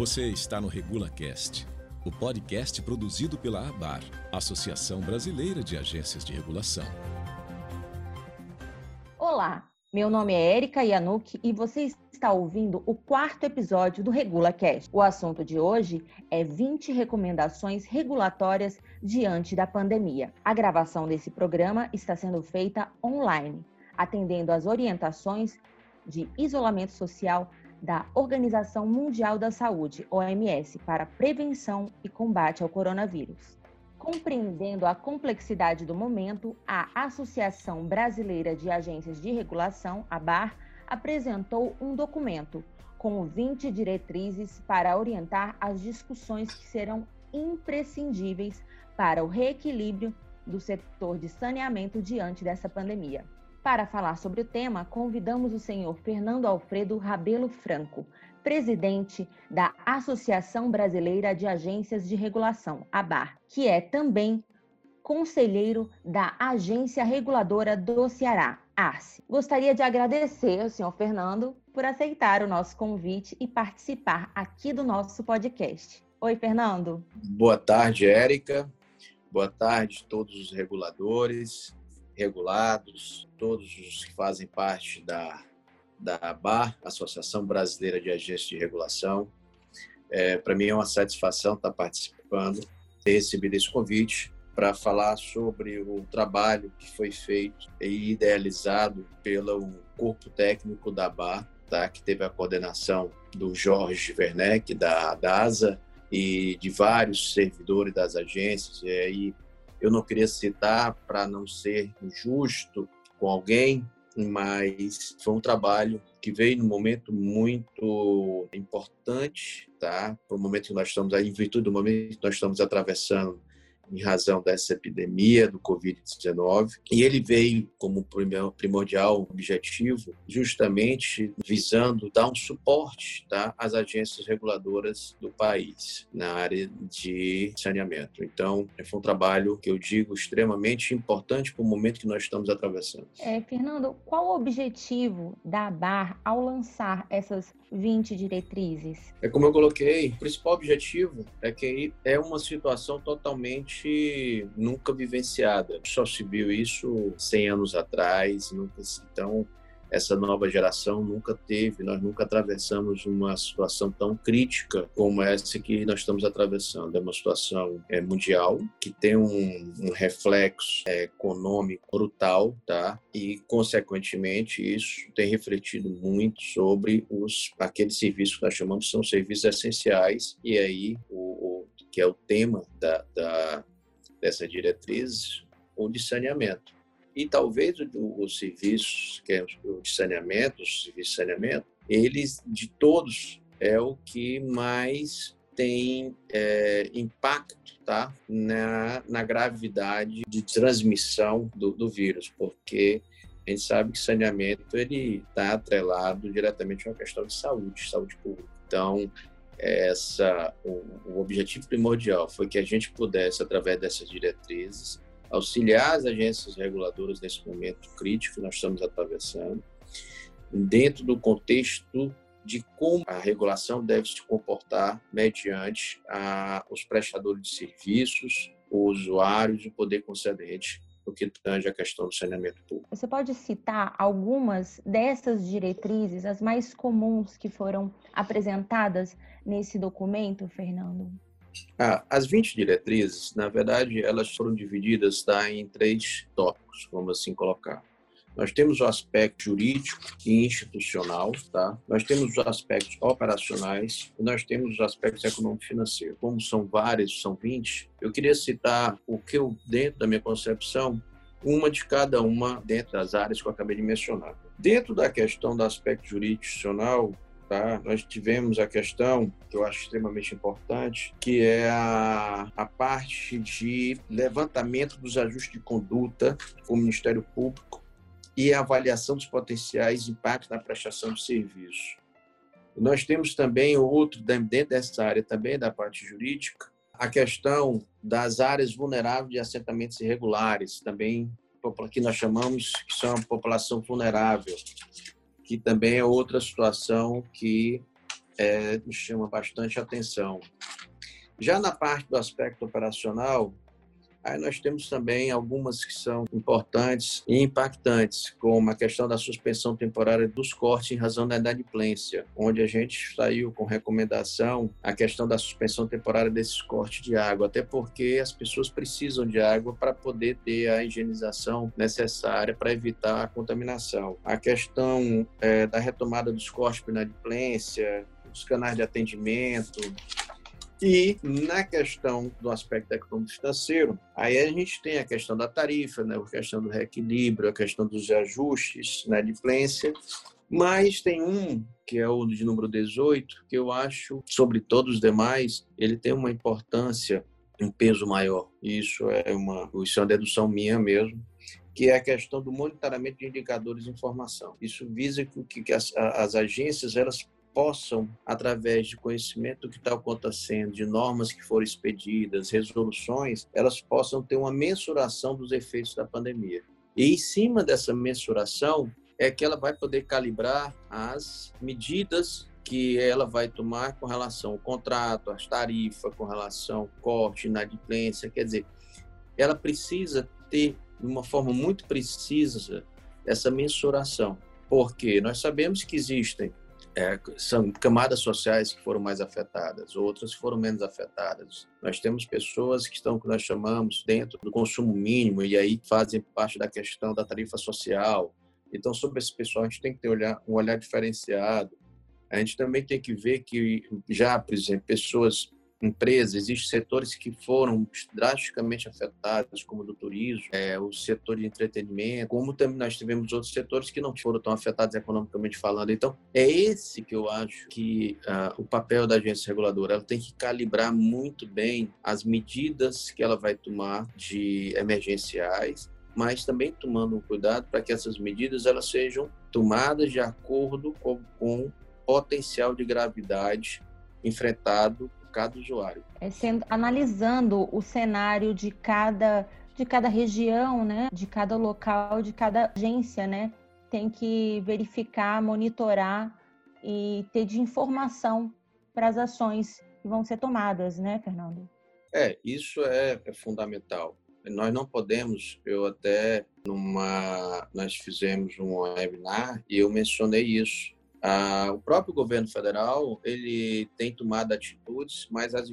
Você está no RegulaCast, o podcast produzido pela ABAR, Associação Brasileira de Agências de Regulação. Olá, meu nome é Erika Yanuki e você está ouvindo o quarto episódio do RegulaCast. O assunto de hoje é 20 recomendações regulatórias diante da pandemia. A gravação desse programa está sendo feita online, atendendo às orientações de isolamento social da Organização Mundial da Saúde, OMS, para prevenção e combate ao coronavírus. Compreendendo a complexidade do momento, a Associação Brasileira de Agências de Regulação, a BAR, apresentou um documento com 20 diretrizes para orientar as discussões que serão imprescindíveis para o reequilíbrio do setor de saneamento diante dessa pandemia. Para falar sobre o tema, convidamos o senhor Fernando Alfredo Rabelo Franco, presidente da Associação Brasileira de Agências de Regulação, ABAR, que é também conselheiro da Agência Reguladora do Ceará, ARCE. Gostaria de agradecer ao senhor Fernando por aceitar o nosso convite e participar aqui do nosso podcast. Oi, Fernando. Boa tarde, Érica. Boa tarde, todos os reguladores regulados, todos os que fazem parte da, da ABAR, Associação Brasileira de Agências de Regulação. É, Para mim é uma satisfação estar participando, ter recebido esse convite para falar sobre o trabalho que foi feito e idealizado pelo corpo técnico da ABAR, tá? que teve a coordenação do Jorge Werneck, da, da ASA, e de vários servidores das agências, e aí eu não queria citar para não ser injusto com alguém, mas foi um trabalho que veio num momento muito importante, tá? Para o momento que nós estamos aí, em virtude do momento que nós estamos atravessando em razão dessa epidemia do Covid-19. E ele veio como primordial objetivo, justamente visando dar um suporte tá, às agências reguladoras do país na área de saneamento. Então, foi um trabalho que eu digo extremamente importante para o momento que nós estamos atravessando. É, Fernando, qual o objetivo da BAR ao lançar essas 20 diretrizes? É como eu coloquei, o principal objetivo é que é uma situação totalmente nunca vivenciada. Só se viu isso 100 anos atrás, nunca, então essa nova geração nunca teve, nós nunca atravessamos uma situação tão crítica como essa que nós estamos atravessando. É uma situação é, mundial que tem um, um reflexo é, econômico brutal, tá? E consequentemente isso tem refletido muito sobre os aqueles serviços que nós chamamos são serviços essenciais e aí o, que é o tema da, da dessa diretriz, o de saneamento. E talvez os serviços, que é o de saneamento, os serviços de saneamento, eles, de todos, é o que mais tem é, impacto tá? na, na gravidade de transmissão do, do vírus, porque a gente sabe que saneamento ele está atrelado diretamente a uma questão de saúde, saúde pública. Então, essa, o, o objetivo primordial foi que a gente pudesse, através dessas diretrizes, auxiliar as agências reguladoras nesse momento crítico que nós estamos atravessando, dentro do contexto de como a regulação deve se comportar mediante a, os prestadores de serviços, os usuários o poder concedente no que tange a questão do saneamento público. Você pode citar algumas dessas diretrizes, as mais comuns que foram apresentadas nesse documento, Fernando? Ah, as 20 diretrizes, na verdade, elas foram divididas tá, em três tópicos, vamos assim colocar. Nós temos o aspecto jurídico e institucional, tá? Nós temos os aspectos operacionais e nós temos os aspectos econômico-financeiro. Como são vários, são 20, eu queria citar o que eu, dentro da minha concepção, uma de cada uma dentro das áreas que eu acabei de mencionar. Dentro da questão do aspecto jurídico institucional, Tá? Nós tivemos a questão, que eu acho extremamente importante, que é a, a parte de levantamento dos ajustes de conduta com o Ministério Público e a avaliação dos potenciais impactos na prestação de serviço. Nós temos também outro, dentro dessa área também da parte jurídica, a questão das áreas vulneráveis de assentamentos irregulares, também que nós chamamos que são a população vulnerável, que também é outra situação que é, chama bastante atenção. Já na parte do aspecto operacional, Aí nós temos também algumas que são importantes e impactantes, como a questão da suspensão temporária dos cortes em razão da inadimplência, onde a gente saiu com recomendação a questão da suspensão temporária desses cortes de água, até porque as pessoas precisam de água para poder ter a higienização necessária para evitar a contaminação. A questão é, da retomada dos cortes por inadimplência, os canais de atendimento, e na questão do aspecto econômico financeiro, aí a gente tem a questão da tarifa, né, a questão do reequilíbrio, a questão dos ajustes na né, adimplência, mas tem um, que é o de número 18, que eu acho, sobre todos os demais, ele tem uma importância, um peso maior. Isso é uma, isso é uma dedução minha mesmo, que é a questão do monitoramento de indicadores de informação. Isso visa que, que as, as agências elas possam, através de conhecimento do que está acontecendo, de normas que foram expedidas, resoluções, elas possam ter uma mensuração dos efeitos da pandemia. E em cima dessa mensuração é que ela vai poder calibrar as medidas que ela vai tomar com relação ao contrato, às tarifas, com relação ao corte, inadimplência. Quer dizer, ela precisa ter, de uma forma muito precisa, essa mensuração. Porque nós sabemos que existem é, são camadas sociais que foram mais afetadas, outras foram menos afetadas. Nós temos pessoas que estão, que nós chamamos, dentro do consumo mínimo e aí fazem parte da questão da tarifa social. Então, sobre esse pessoal, a gente tem que ter olhar, um olhar diferenciado. A gente também tem que ver que já, por exemplo, pessoas existem setores que foram drasticamente afetados, como o do turismo, é, o setor de entretenimento, como também nós tivemos outros setores que não foram tão afetados economicamente falando. Então, é esse que eu acho que uh, o papel da agência reguladora, ela tem que calibrar muito bem as medidas que ela vai tomar de emergenciais, mas também tomando um cuidado para que essas medidas elas sejam tomadas de acordo com, com potencial de gravidade enfrentado cada usuário. É sendo, analisando o cenário de cada, de cada região, né? de cada local, de cada agência, né? tem que verificar, monitorar e ter de informação para as ações que vão ser tomadas, né, Fernando? É, isso é, é fundamental. Nós não podemos, eu até numa, nós fizemos um webinar e eu mencionei isso ah, o próprio governo federal ele tem tomado atitudes, mas as,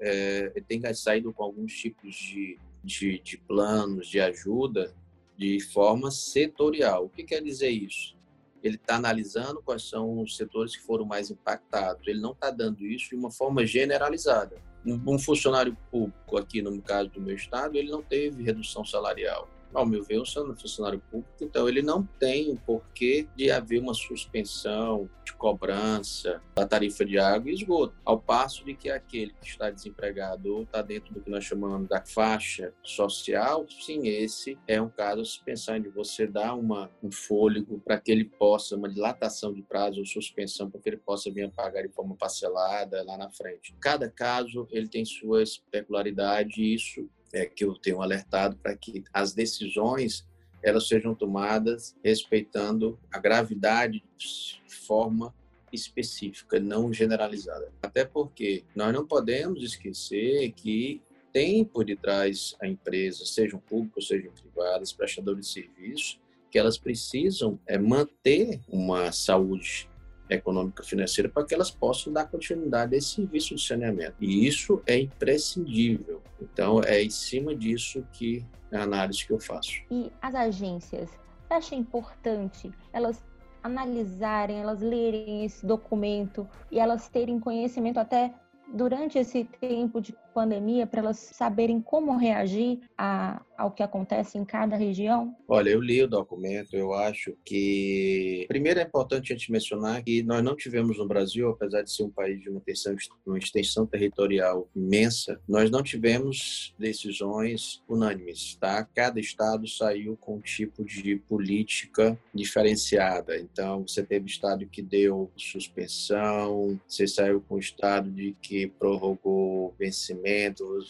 é, tem saído com alguns tipos de, de, de, planos de ajuda de forma setorial. O que quer dizer isso? Ele está analisando quais são os setores que foram mais impactados. Ele não está dando isso de uma forma generalizada. Um funcionário público, aqui no caso do meu estado, ele não teve redução salarial ao meu ver, o funcionário público, então ele não tem o porquê de haver uma suspensão de cobrança da tarifa de água e esgoto, ao passo de que aquele que está desempregado ou está dentro do que nós chamamos da faixa social, sim, esse é um caso a pensar em você dar uma, um fôlego para que ele possa, uma dilatação de prazo ou suspensão, para que ele possa vir a pagar de forma parcelada lá na frente. Cada caso ele tem suas peculiaridades e isso é, que eu tenho alertado para que as decisões elas sejam tomadas respeitando a gravidade de forma específica, não generalizada. Até porque nós não podemos esquecer que tem por detrás a empresa, sejam públicas, sejam privadas, prestadores de serviços, que elas precisam é, manter uma saúde econômica financeira para que elas possam dar continuidade a esse serviço de saneamento. E isso é imprescindível. Então, é em cima disso que é a análise que eu faço. E as agências, você acha importante elas analisarem, elas lerem esse documento e elas terem conhecimento até durante esse tempo de pandemia para elas saberem como reagir a, ao que acontece em cada região? Olha, eu li o documento, eu acho que. Primeiro é importante a gente mencionar que nós não tivemos no Brasil, apesar de ser um país de uma extensão, uma extensão territorial imensa, nós não tivemos decisões unânimes, tá? Cada estado saiu com um tipo de política diferenciada. Então, você teve estado que deu suspensão, você saiu com o estado de que prorrogou vencimento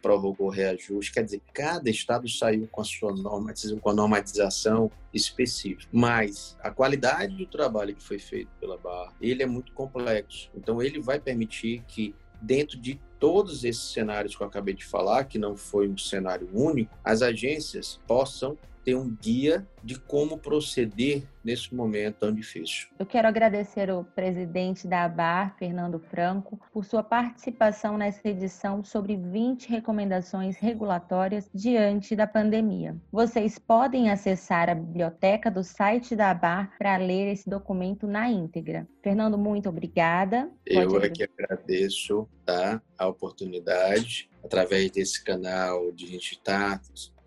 prorrogou reajuste. Quer dizer, cada estado saiu com a sua normatização, com a normatização específica. Mas a qualidade do trabalho que foi feito pela Barra, ele é muito complexo. Então ele vai permitir que dentro de todos esses cenários que eu acabei de falar, que não foi um cenário único, as agências possam ter um guia de como proceder nesse momento tão difícil. Eu quero agradecer ao presidente da ABAR, Fernando Franco, por sua participação nessa edição sobre 20 recomendações regulatórias diante da pandemia. Vocês podem acessar a biblioteca do site da ABAR para ler esse documento na íntegra. Fernando, muito obrigada. Pode Eu é que agradeço tá, a oportunidade, através desse canal de a gente estar tá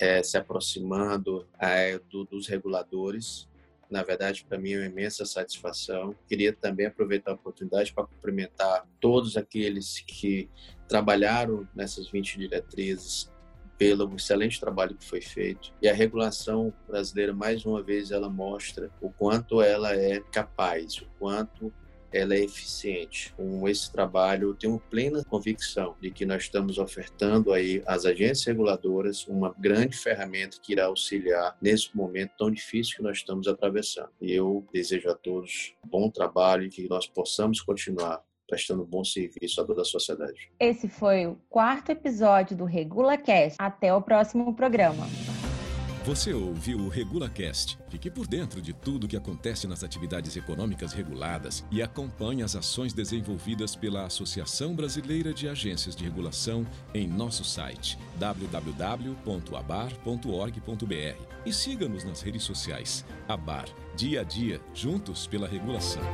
é, se aproximando é, do, dos reguladores. Na verdade, para mim é uma imensa satisfação. Queria também aproveitar a oportunidade para cumprimentar todos aqueles que trabalharam nessas 20 diretrizes pelo excelente trabalho que foi feito. E a regulação brasileira, mais uma vez, ela mostra o quanto ela é capaz, o quanto ela é eficiente. Com esse trabalho, eu tenho plena convicção de que nós estamos ofertando aí às agências reguladoras uma grande ferramenta que irá auxiliar nesse momento tão difícil que nós estamos atravessando. E eu desejo a todos bom trabalho e que nós possamos continuar prestando bom serviço a toda a sociedade. Esse foi o quarto episódio do RegulaCast. Até o próximo programa. Você ouviu o RegulaCast. Fique por dentro de tudo o que acontece nas atividades econômicas reguladas e acompanhe as ações desenvolvidas pela Associação Brasileira de Agências de Regulação em nosso site www.abar.org.br e siga-nos nas redes sociais. Abar, dia a dia, juntos pela regulação.